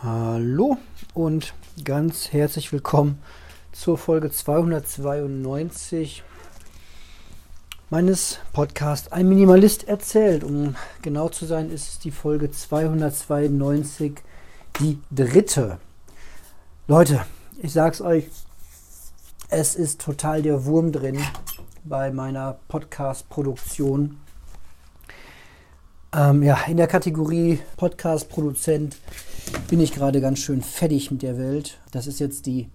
Hallo und ganz herzlich willkommen zur Folge 292 meines Podcasts Ein Minimalist erzählt. Um genau zu sein, ist die Folge 292, die dritte. Leute, ich sag's euch, es ist total der Wurm drin bei meiner Podcast-Produktion. Ähm, ja, in der Kategorie Podcast-Produzent bin ich gerade ganz schön fertig mit der Welt. Das ist jetzt die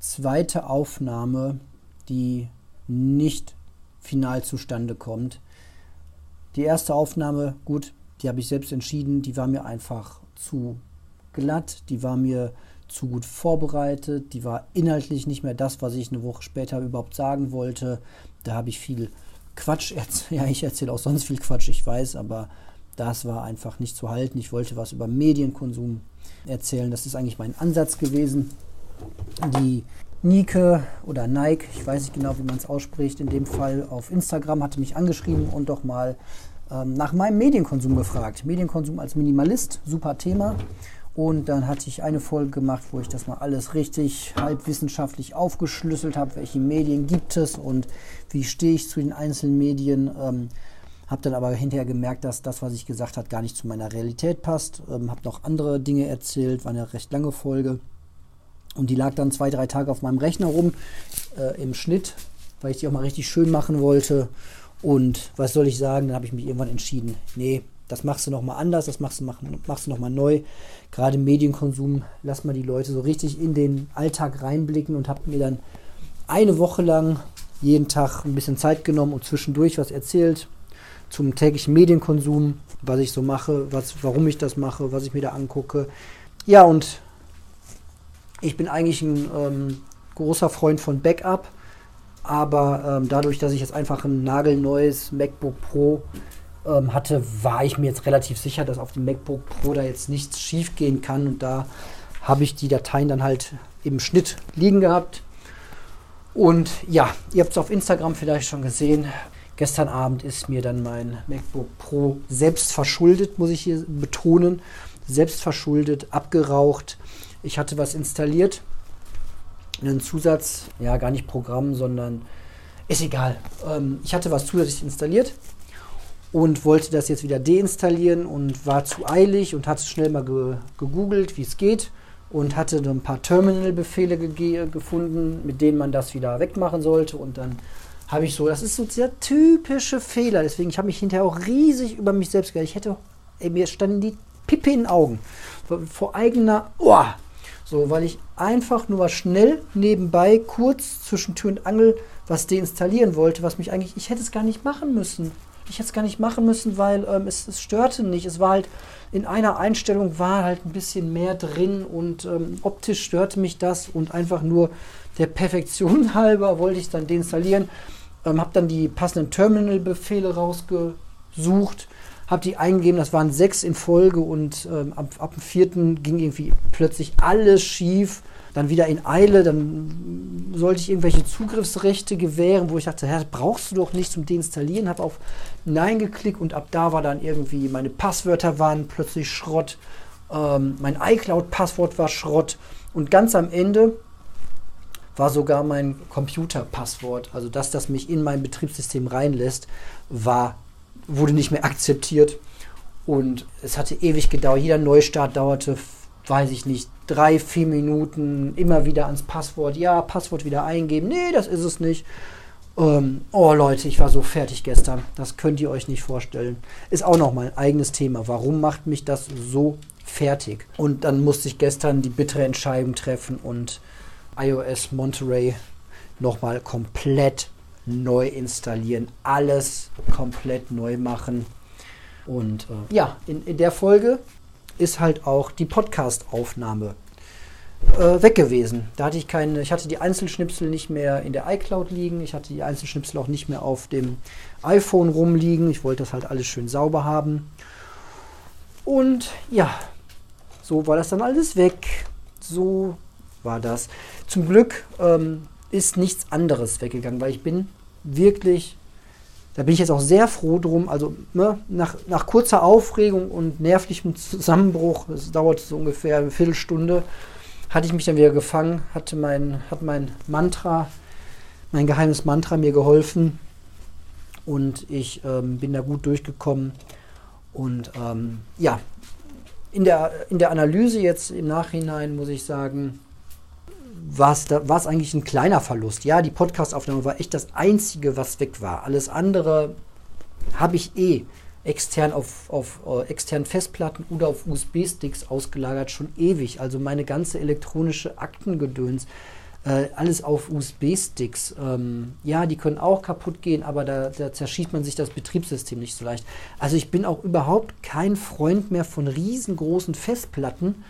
zweite Aufnahme, die nicht final zustande kommt. Die erste Aufnahme, gut, die habe ich selbst entschieden, die war mir einfach zu glatt, die war mir zu gut vorbereitet, die war inhaltlich nicht mehr das, was ich eine Woche später überhaupt sagen wollte. Da habe ich viel Quatsch erzählt. Ja, ich erzähle auch sonst viel Quatsch, ich weiß, aber das war einfach nicht zu halten. Ich wollte was über Medienkonsum erzählen. Das ist eigentlich mein Ansatz gewesen. Die Nike oder Nike, ich weiß nicht genau, wie man es ausspricht, in dem Fall auf Instagram hatte mich angeschrieben und doch mal ähm, nach meinem Medienkonsum gefragt. Medienkonsum als Minimalist, super Thema. Und dann hatte ich eine Folge gemacht, wo ich das mal alles richtig halbwissenschaftlich aufgeschlüsselt habe, welche Medien gibt es und wie stehe ich zu den einzelnen Medien. Ähm, habe dann aber hinterher gemerkt, dass das, was ich gesagt habe, gar nicht zu meiner Realität passt. Ähm, habe noch andere Dinge erzählt, war eine recht lange Folge. Und die lag dann zwei, drei Tage auf meinem Rechner rum äh, im Schnitt, weil ich die auch mal richtig schön machen wollte. Und was soll ich sagen, dann habe ich mich irgendwann entschieden, nee, das machst du nochmal anders, das machst du, mach, machst du nochmal neu. Gerade Medienkonsum, lass mal die Leute so richtig in den Alltag reinblicken und habe mir dann eine Woche lang jeden Tag ein bisschen Zeit genommen und zwischendurch was erzählt zum täglichen Medienkonsum, was ich so mache, was, warum ich das mache, was ich mir da angucke. Ja, und ich bin eigentlich ein ähm, großer Freund von Backup, aber ähm, dadurch, dass ich jetzt einfach ein nagelneues MacBook Pro ähm, hatte, war ich mir jetzt relativ sicher, dass auf dem MacBook Pro da jetzt nichts schief gehen kann. Und da habe ich die Dateien dann halt im Schnitt liegen gehabt. Und ja, ihr habt es auf Instagram vielleicht schon gesehen. Gestern Abend ist mir dann mein MacBook Pro selbst verschuldet, muss ich hier betonen. Selbst verschuldet, abgeraucht. Ich hatte was installiert. Einen Zusatz, ja, gar nicht Programm, sondern ist egal. Ähm, ich hatte was zusätzlich installiert und wollte das jetzt wieder deinstallieren und war zu eilig und hatte schnell mal ge gegoogelt, wie es geht und hatte ein paar Terminal-Befehle gefunden, mit denen man das wieder wegmachen sollte und dann habe ich so, das ist so dieser typische Fehler, deswegen ich habe mich hinterher auch riesig über mich selbst geärgert. Ich hätte, ey, mir standen die Pippe in den Augen. Vor, vor eigener, oh, so, weil ich einfach nur schnell nebenbei kurz zwischen Tür und Angel was deinstallieren wollte, was mich eigentlich, ich hätte es gar nicht machen müssen ich es gar nicht machen müssen, weil ähm, es, es, störte nicht. Es war halt in einer Einstellung war halt ein bisschen mehr drin und ähm, optisch störte mich das und einfach nur der Perfektion halber wollte ich dann deinstallieren. Ähm, habe dann die passenden Terminal-Befehle rausgesucht, habe die eingegeben, das waren sechs in Folge und ähm, ab, ab dem vierten ging irgendwie plötzlich alles schief dann wieder in Eile, dann sollte ich irgendwelche Zugriffsrechte gewähren, wo ich dachte, das brauchst du doch nicht zum Deinstallieren, habe auf Nein geklickt und ab da war dann irgendwie, meine Passwörter waren plötzlich Schrott, ähm, mein iCloud-Passwort war Schrott und ganz am Ende war sogar mein Computerpasswort, also das, das mich in mein Betriebssystem reinlässt, war, wurde nicht mehr akzeptiert. Und es hatte ewig gedauert. Jeder Neustart dauerte weiß ich nicht, drei, vier Minuten immer wieder ans Passwort. Ja, Passwort wieder eingeben. Nee, das ist es nicht. Ähm, oh Leute, ich war so fertig gestern. Das könnt ihr euch nicht vorstellen. Ist auch noch mal ein eigenes Thema. Warum macht mich das so fertig? Und dann musste ich gestern die bittere Entscheidung treffen und iOS Monterey nochmal komplett neu installieren. Alles komplett neu machen. Und äh, ja, in, in der Folge ist halt auch die Podcast-Aufnahme äh, weg gewesen. Da hatte ich keine, ich hatte die Einzelschnipsel nicht mehr in der iCloud liegen, ich hatte die Einzelschnipsel auch nicht mehr auf dem iPhone rumliegen. Ich wollte das halt alles schön sauber haben. Und ja, so war das dann alles weg. So war das. Zum Glück ähm, ist nichts anderes weggegangen, weil ich bin wirklich da bin ich jetzt auch sehr froh drum. Also ne, nach, nach kurzer Aufregung und nervlichem Zusammenbruch, es dauerte so ungefähr eine Viertelstunde, hatte ich mich dann wieder gefangen, hatte mein, hat mein Mantra, mein geheimes Mantra mir geholfen und ich ähm, bin da gut durchgekommen. Und ähm, ja, in der, in der Analyse jetzt im Nachhinein muss ich sagen, war es eigentlich ein kleiner Verlust. Ja, die Podcastaufnahme war echt das Einzige, was weg war. Alles andere habe ich eh extern auf, auf uh, externen Festplatten oder auf USB-Sticks ausgelagert, schon ewig. Also meine ganze elektronische Aktengedöns, äh, alles auf USB-Sticks. Ähm, ja, die können auch kaputt gehen, aber da, da zerschießt man sich das Betriebssystem nicht so leicht. Also ich bin auch überhaupt kein Freund mehr von riesengroßen Festplatten.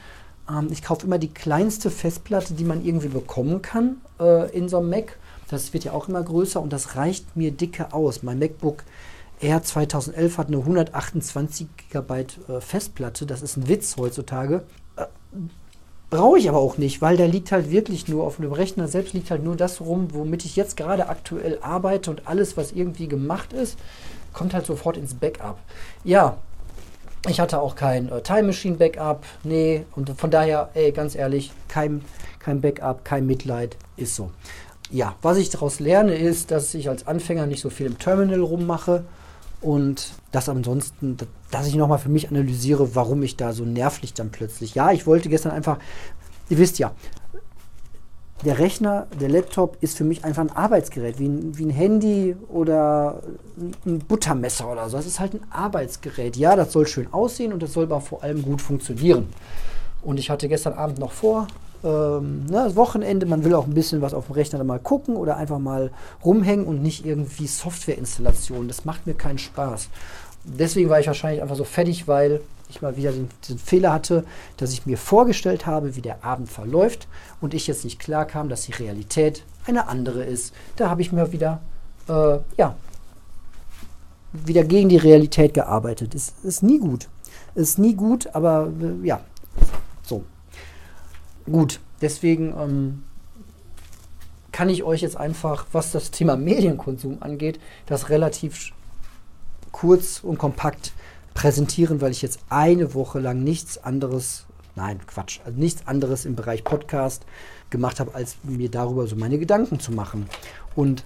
Ähm, ich kaufe immer die kleinste Festplatte, die man irgendwie bekommen kann äh, in so einem Mac. Das wird ja auch immer größer und das reicht mir dicke aus. Mein MacBook Air 2011 hat eine 128 GB äh, Festplatte. Das ist ein Witz heutzutage. Äh, Brauche ich aber auch nicht, weil da liegt halt wirklich nur auf dem Rechner selbst liegt halt nur das rum, womit ich jetzt gerade aktuell arbeite und alles, was irgendwie gemacht ist, kommt halt sofort ins Backup. Ja, ich hatte auch kein äh, Time Machine Backup, nee, und von daher, ey, ganz ehrlich, kein, kein Backup, kein Mitleid, ist so. Ja, was ich daraus lerne, ist, dass ich als Anfänger nicht so viel im Terminal rummache und das ansonsten, dass ich nochmal für mich analysiere, warum ich da so nervlich dann plötzlich. Ja, ich wollte gestern einfach, ihr wisst ja, der Rechner, der Laptop ist für mich einfach ein Arbeitsgerät, wie ein, wie ein Handy oder ein Buttermesser oder so. Das ist halt ein Arbeitsgerät. Ja, das soll schön aussehen und das soll aber vor allem gut funktionieren. Und ich hatte gestern Abend noch vor, ähm, ne, das Wochenende, man will auch ein bisschen was auf dem Rechner mal gucken oder einfach mal rumhängen und nicht irgendwie Softwareinstallationen. Das macht mir keinen Spaß. Deswegen war ich wahrscheinlich einfach so fertig, weil ich mal wieder den, den, Fehler hatte, dass ich mir vorgestellt habe, wie der Abend verläuft und ich jetzt nicht klar kam, dass die Realität eine andere ist. Da habe ich mir wieder, äh, ja, wieder gegen die Realität gearbeitet. Ist, ist nie gut. Ist nie gut, aber äh, ja, so. Gut, deswegen ähm, kann ich euch jetzt einfach, was das Thema Medienkonsum angeht, das relativ kurz und kompakt präsentieren, weil ich jetzt eine Woche lang nichts anderes, nein, Quatsch, also nichts anderes im Bereich Podcast gemacht habe, als mir darüber so meine Gedanken zu machen. Und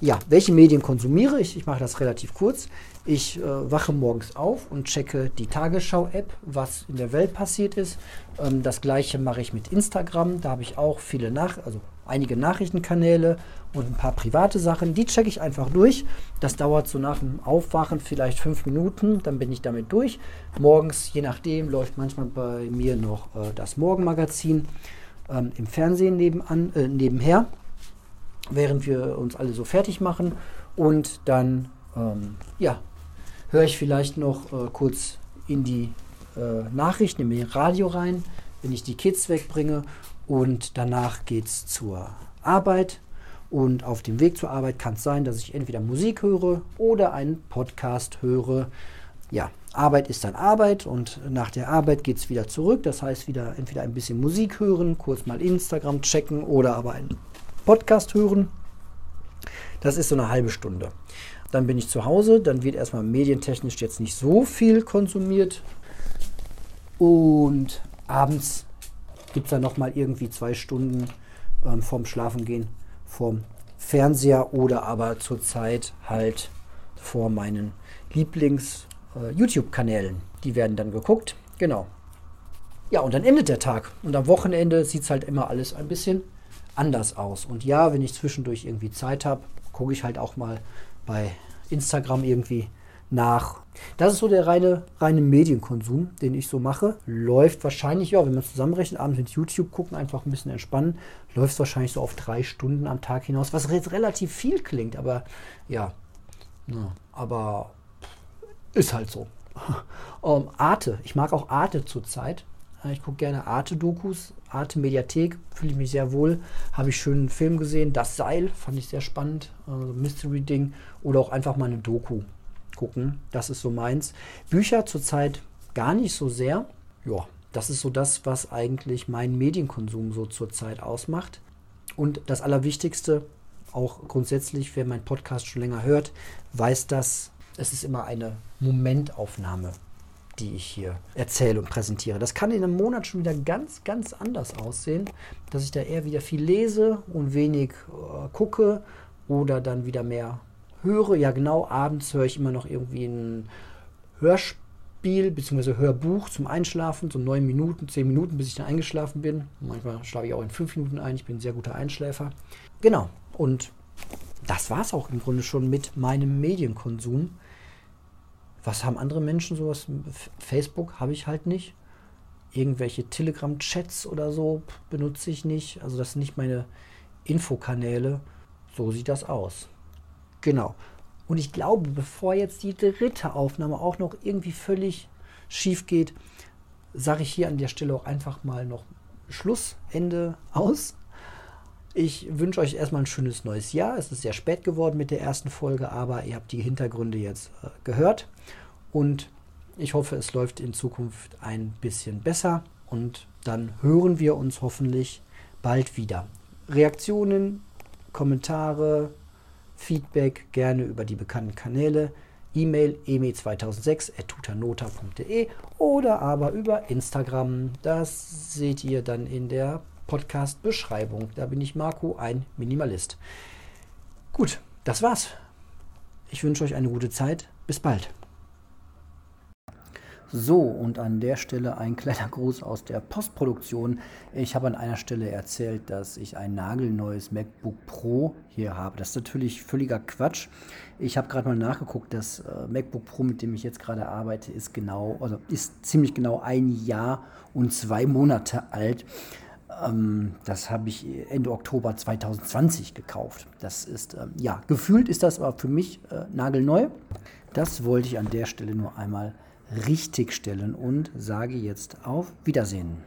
ja, welche Medien konsumiere ich? Ich mache das relativ kurz. Ich äh, wache morgens auf und checke die Tagesschau-App, was in der Welt passiert ist. Ähm, das gleiche mache ich mit Instagram. Da habe ich auch viele nach, also einige Nachrichtenkanäle und ein paar private Sachen. Die checke ich einfach durch. Das dauert so nach dem Aufwachen vielleicht fünf Minuten. Dann bin ich damit durch. Morgens, je nachdem, läuft manchmal bei mir noch äh, das Morgenmagazin ähm, im Fernsehen nebenan, äh, nebenher während wir uns alle so fertig machen. Und dann, ähm, ja, höre ich vielleicht noch äh, kurz in die äh, Nachrichten im Radio rein, wenn ich die Kids wegbringe. Und danach geht es zur Arbeit. Und auf dem Weg zur Arbeit kann es sein, dass ich entweder Musik höre oder einen Podcast höre. Ja, Arbeit ist dann Arbeit und nach der Arbeit geht es wieder zurück. Das heißt, wieder entweder ein bisschen Musik hören, kurz mal Instagram checken oder aber einen Podcast hören. Das ist so eine halbe Stunde. Dann bin ich zu Hause, dann wird erstmal medientechnisch jetzt nicht so viel konsumiert. Und abends gibt es dann nochmal irgendwie zwei Stunden ähm, vorm Schlafengehen vorm Fernseher oder aber zurzeit halt vor meinen Lieblings-YouTube-Kanälen. Äh, Die werden dann geguckt. Genau. Ja, und dann endet der Tag. Und am Wochenende sieht es halt immer alles ein bisschen anders aus. Und ja, wenn ich zwischendurch irgendwie Zeit habe, gucke ich halt auch mal bei Instagram irgendwie nach. Das ist so der reine, reine Medienkonsum, den ich so mache. Läuft wahrscheinlich, ja, wenn man zusammenrechnet, abends mit YouTube gucken, einfach ein bisschen entspannen, läuft wahrscheinlich so auf drei Stunden am Tag hinaus, was jetzt relativ viel klingt, aber ja, ja aber ist halt so. um, ähm, Arte, ich mag auch Arte zurzeit. Ich gucke gerne Arte-Dokus, Arte-Mediathek, fühle ich mich sehr wohl. Habe ich schönen Film gesehen, Das Seil, fand ich sehr spannend, also Mystery-Ding. Oder auch einfach mal eine Doku gucken, das ist so meins. Bücher zurzeit gar nicht so sehr. Ja, das ist so das, was eigentlich meinen Medienkonsum so zurzeit ausmacht. Und das Allerwichtigste, auch grundsätzlich, wer meinen Podcast schon länger hört, weiß das. Es ist immer eine Momentaufnahme, die ich hier erzähle und präsentiere. Das kann in einem Monat schon wieder ganz, ganz anders aussehen, dass ich da eher wieder viel lese und wenig äh, gucke oder dann wieder mehr höre. Ja, genau, abends höre ich immer noch irgendwie ein Hörspiel bzw. Hörbuch zum Einschlafen, so neun Minuten, zehn Minuten, bis ich dann eingeschlafen bin. Manchmal schlafe ich auch in fünf Minuten ein. Ich bin ein sehr guter Einschläfer. Genau. Und das war es auch im Grunde schon mit meinem Medienkonsum. Was haben andere Menschen sowas? Facebook habe ich halt nicht. Irgendwelche Telegram-Chats oder so benutze ich nicht. Also das sind nicht meine Infokanäle. So sieht das aus. Genau. Und ich glaube, bevor jetzt die dritte Aufnahme auch noch irgendwie völlig schief geht, sage ich hier an der Stelle auch einfach mal noch Schluss, Ende aus. Ich wünsche euch erstmal ein schönes neues Jahr. Es ist sehr spät geworden mit der ersten Folge, aber ihr habt die Hintergründe jetzt äh, gehört. Und ich hoffe, es läuft in Zukunft ein bisschen besser. Und dann hören wir uns hoffentlich bald wieder. Reaktionen, Kommentare, Feedback gerne über die bekannten Kanäle. E-Mail eme2006.tutanota.de oder aber über Instagram. Das seht ihr dann in der Podcast-Beschreibung. Da bin ich Marco, ein Minimalist. Gut, das war's. Ich wünsche euch eine gute Zeit. Bis bald. So, und an der Stelle ein kleiner Gruß aus der Postproduktion. Ich habe an einer Stelle erzählt, dass ich ein nagelneues MacBook Pro hier habe. Das ist natürlich völliger Quatsch. Ich habe gerade mal nachgeguckt, das äh, MacBook Pro, mit dem ich jetzt gerade arbeite, ist genau, also ist ziemlich genau ein Jahr und zwei Monate alt. Ähm, das habe ich Ende Oktober 2020 gekauft. Das ist, ähm, ja, gefühlt ist das aber für mich äh, nagelneu. Das wollte ich an der Stelle nur einmal richtigstellen und sage jetzt auf Wiedersehen.